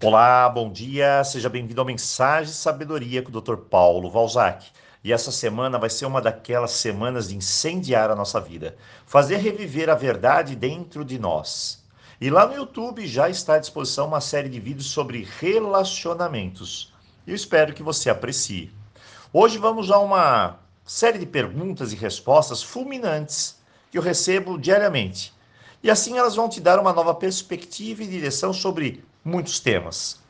Olá, bom dia, seja bem-vindo ao Mensagem de Sabedoria com o Dr. Paulo Valzac. E essa semana vai ser uma daquelas semanas de incendiar a nossa vida, fazer reviver a verdade dentro de nós. E lá no YouTube já está à disposição uma série de vídeos sobre relacionamentos. Eu espero que você aprecie. Hoje vamos a uma série de perguntas e respostas fulminantes que eu recebo diariamente. E assim elas vão te dar uma nova perspectiva e direção sobre muitos temas.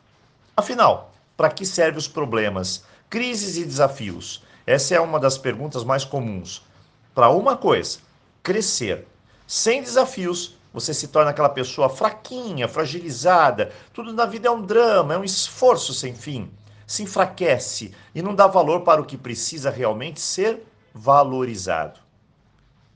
Afinal, para que servem os problemas, crises e desafios? Essa é uma das perguntas mais comuns. Para uma coisa, crescer. Sem desafios, você se torna aquela pessoa fraquinha, fragilizada. Tudo na vida é um drama, é um esforço sem fim se enfraquece e não dá valor para o que precisa realmente ser valorizado.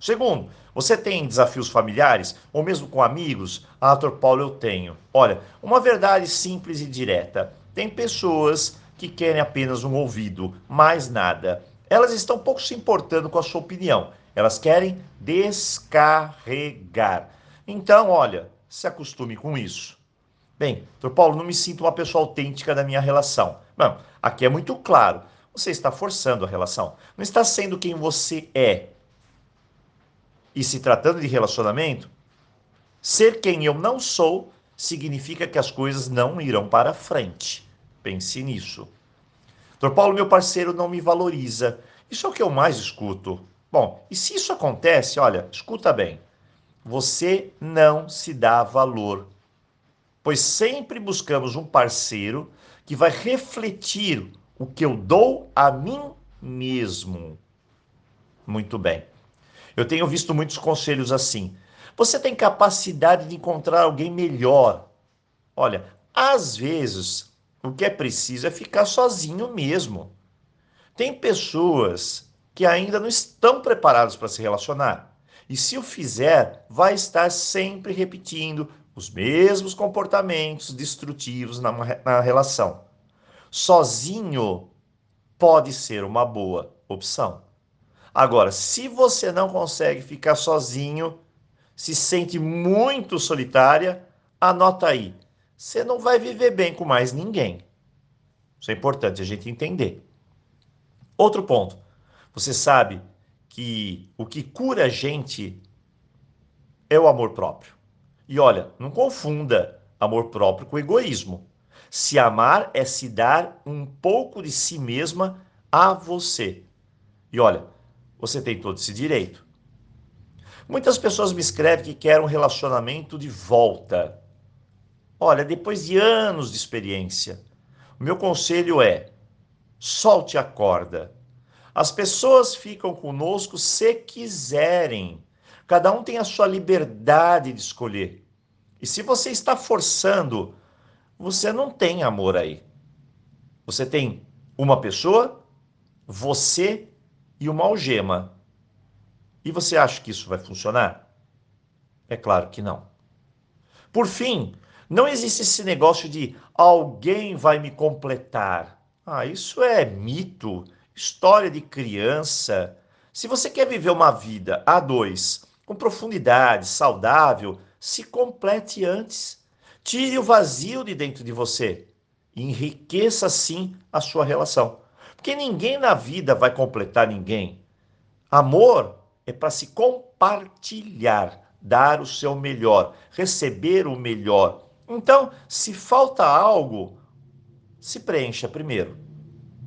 Segundo, você tem desafios familiares ou mesmo com amigos? Ah, doutor Paulo, eu tenho. Olha, uma verdade simples e direta. Tem pessoas que querem apenas um ouvido, mais nada. Elas estão pouco se importando com a sua opinião. Elas querem descarregar. Então, olha, se acostume com isso. Bem, doutor Paulo, não me sinto uma pessoa autêntica da minha relação. Não, aqui é muito claro. Você está forçando a relação. Não está sendo quem você é. E se tratando de relacionamento, ser quem eu não sou significa que as coisas não irão para frente. Pense nisso. Doutor Paulo, meu parceiro não me valoriza. Isso é o que eu mais escuto. Bom, e se isso acontece, olha, escuta bem. Você não se dá valor pois sempre buscamos um parceiro que vai refletir o que eu dou a mim mesmo. Muito bem. Eu tenho visto muitos conselhos assim. Você tem capacidade de encontrar alguém melhor. Olha, às vezes o que é preciso é ficar sozinho mesmo. Tem pessoas que ainda não estão preparadas para se relacionar. E se o fizer, vai estar sempre repetindo os mesmos comportamentos destrutivos na, na relação. Sozinho pode ser uma boa opção. Agora, se você não consegue ficar sozinho, se sente muito solitária, anota aí. Você não vai viver bem com mais ninguém. Isso é importante a gente entender. Outro ponto. Você sabe que o que cura a gente é o amor próprio. E olha, não confunda amor próprio com egoísmo. Se amar é se dar um pouco de si mesma a você. E olha, você tem todo esse direito. Muitas pessoas me escrevem que querem um relacionamento de volta. Olha, depois de anos de experiência, o meu conselho é: solte a corda. As pessoas ficam conosco se quiserem. Cada um tem a sua liberdade de escolher. E se você está forçando, você não tem amor aí. Você tem uma pessoa, você e uma algema. E você acha que isso vai funcionar? É claro que não. Por fim, não existe esse negócio de alguém vai me completar. Ah, isso é mito, história de criança. Se você quer viver uma vida a dois, com profundidade, saudável, se complete antes. Tire o vazio de dentro de você enriqueça sim a sua relação. Porque ninguém na vida vai completar ninguém. Amor é para se compartilhar, dar o seu melhor, receber o melhor. Então, se falta algo, se preencha primeiro.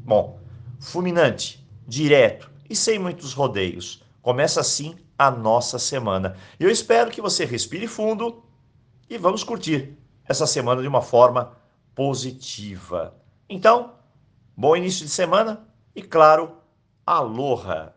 Bom, fulminante, direto e sem muitos rodeios. Começa assim a nossa semana. Eu espero que você respire fundo e vamos curtir essa semana de uma forma positiva. Então, bom início de semana e, claro, aloha!